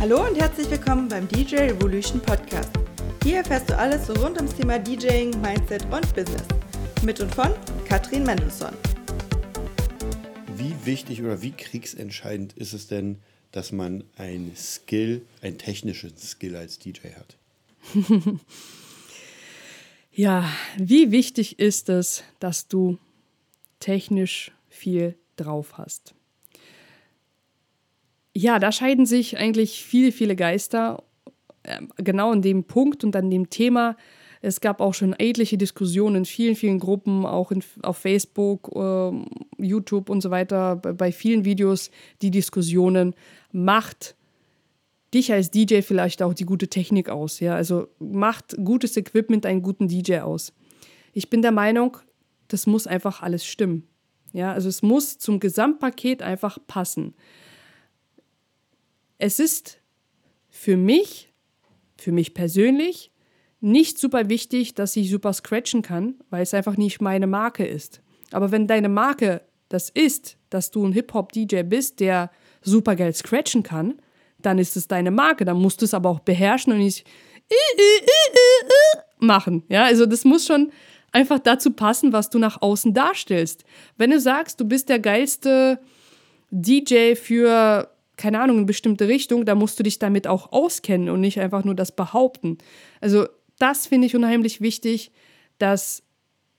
Hallo und herzlich willkommen beim DJ Revolution Podcast. Hier erfährst du alles rund ums Thema DJing, Mindset und Business. Mit und von Katrin Mendelssohn. Wie wichtig oder wie kriegsentscheidend ist es denn, dass man ein Skill, ein technischen Skill als DJ hat? ja, wie wichtig ist es, dass du technisch viel drauf hast? Ja, da scheiden sich eigentlich viele, viele Geister äh, genau an dem Punkt und an dem Thema. Es gab auch schon etliche Diskussionen in vielen, vielen Gruppen, auch in, auf Facebook, äh, YouTube und so weiter, bei, bei vielen Videos die Diskussionen, macht dich als DJ vielleicht auch die gute Technik aus. Ja? Also macht gutes Equipment einen guten DJ aus. Ich bin der Meinung, das muss einfach alles stimmen. Ja, also es muss zum Gesamtpaket einfach passen. Es ist für mich, für mich persönlich, nicht super wichtig, dass ich super scratchen kann, weil es einfach nicht meine Marke ist. Aber wenn deine Marke das ist, dass du ein Hip-Hop-DJ bist, der super geil scratchen kann, dann ist es deine Marke. Dann musst du es aber auch beherrschen und nicht machen. Ja, also das muss schon einfach dazu passen, was du nach außen darstellst. Wenn du sagst, du bist der geilste DJ für, keine Ahnung, eine bestimmte Richtung, dann musst du dich damit auch auskennen und nicht einfach nur das behaupten. Also das finde ich unheimlich wichtig, dass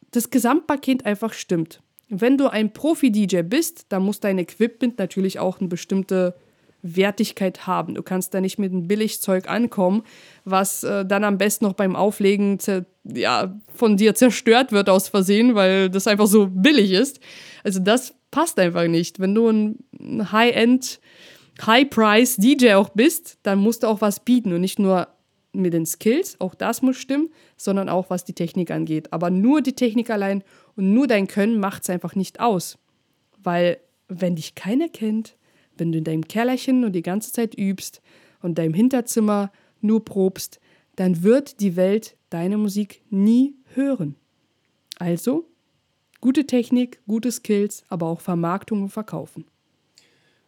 das Gesamtpaket einfach stimmt. Wenn du ein Profi-DJ bist, dann muss dein Equipment natürlich auch eine bestimmte Wertigkeit haben. Du kannst da nicht mit einem Billigzeug ankommen, was äh, dann am besten noch beim Auflegen ja, von dir zerstört wird aus Versehen, weil das einfach so billig ist. Also das passt einfach nicht. Wenn du ein High-End, High-Price-DJ auch bist, dann musst du auch was bieten und nicht nur mit den Skills, auch das muss stimmen, sondern auch was die Technik angeht. Aber nur die Technik allein und nur dein Können macht es einfach nicht aus. Weil wenn dich keiner kennt, wenn du in deinem Kellerchen nur die ganze Zeit übst und deinem Hinterzimmer nur probst, dann wird die Welt deine Musik nie hören. Also, gute Technik, gute Skills, aber auch Vermarktung und Verkaufen.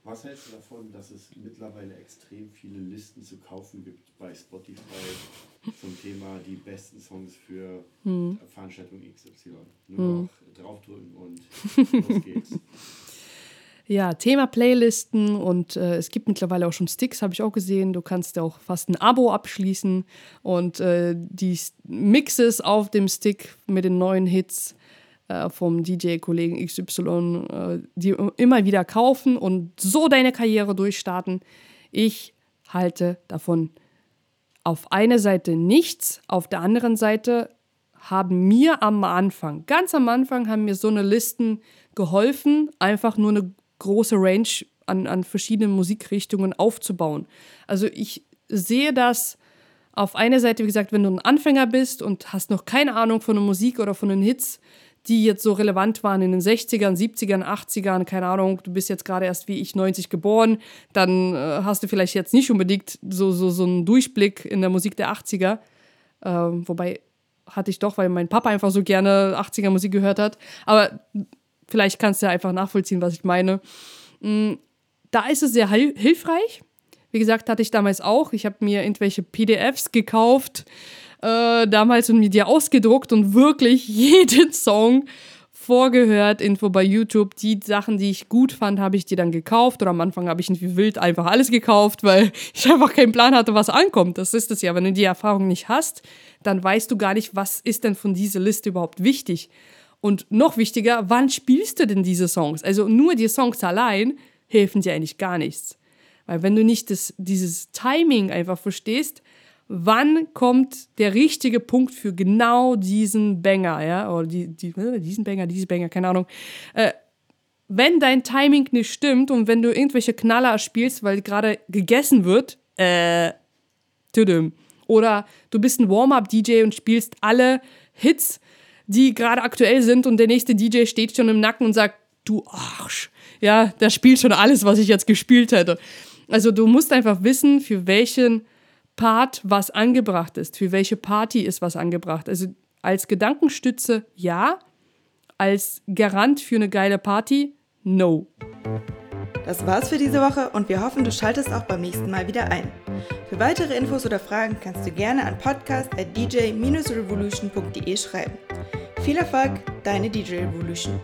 Was hältst du davon, dass es mittlerweile extrem viele Listen zu kaufen gibt bei Spotify zum Thema die besten Songs für hm. Veranstaltung XY? Nur hm. noch draufdrücken und los geht's. Ja, Thema Playlisten und äh, es gibt mittlerweile auch schon Sticks, habe ich auch gesehen. Du kannst ja auch fast ein Abo abschließen und äh, die Mixes auf dem Stick mit den neuen Hits äh, vom DJ-Kollegen XY, äh, die immer wieder kaufen und so deine Karriere durchstarten. Ich halte davon auf einer Seite nichts, auf der anderen Seite haben mir am Anfang, ganz am Anfang, haben mir so eine Listen geholfen, einfach nur eine große Range an, an verschiedenen Musikrichtungen aufzubauen. Also ich sehe das auf einer Seite, wie gesagt, wenn du ein Anfänger bist und hast noch keine Ahnung von der Musik oder von den Hits, die jetzt so relevant waren in den 60ern, 70ern, 80ern, keine Ahnung, du bist jetzt gerade erst wie ich 90 geboren, dann äh, hast du vielleicht jetzt nicht unbedingt so, so, so einen Durchblick in der Musik der 80er. Äh, wobei hatte ich doch, weil mein Papa einfach so gerne 80er Musik gehört hat. Aber Vielleicht kannst du ja einfach nachvollziehen, was ich meine. Mm, da ist es sehr hilfreich. Wie gesagt, hatte ich damals auch. Ich habe mir irgendwelche PDFs gekauft, äh, damals und mir die ausgedruckt und wirklich jeden Song vorgehört, irgendwo bei YouTube. Die Sachen, die ich gut fand, habe ich die dann gekauft. Oder am Anfang habe ich nicht wie wild einfach alles gekauft, weil ich einfach keinen Plan hatte, was ankommt. Das ist es ja. Wenn du die Erfahrung nicht hast, dann weißt du gar nicht, was ist denn von dieser Liste überhaupt wichtig. Und noch wichtiger, wann spielst du denn diese Songs? Also nur die Songs allein helfen dir eigentlich gar nichts. Weil wenn du nicht das, dieses Timing einfach verstehst, wann kommt der richtige Punkt für genau diesen Banger, ja, oder die, die, äh, diesen Banger, diese Banger, keine Ahnung. Äh, wenn dein Timing nicht stimmt und wenn du irgendwelche Knaller spielst, weil gerade gegessen wird, äh, tüdüm. Oder du bist ein Warm-up-DJ und spielst alle Hits die gerade aktuell sind und der nächste DJ steht schon im Nacken und sagt, du Arsch. Ja, der spielt schon alles, was ich jetzt gespielt hätte. Also du musst einfach wissen, für welchen Part was angebracht ist, für welche Party ist was angebracht. Also als Gedankenstütze ja, als Garant für eine geile Party no. Das war's für diese Woche und wir hoffen, du schaltest auch beim nächsten Mal wieder ein. Für weitere Infos oder Fragen kannst du gerne an podcast.dj-revolution.de schreiben. Viel Erfolg, deine DJ Revolution.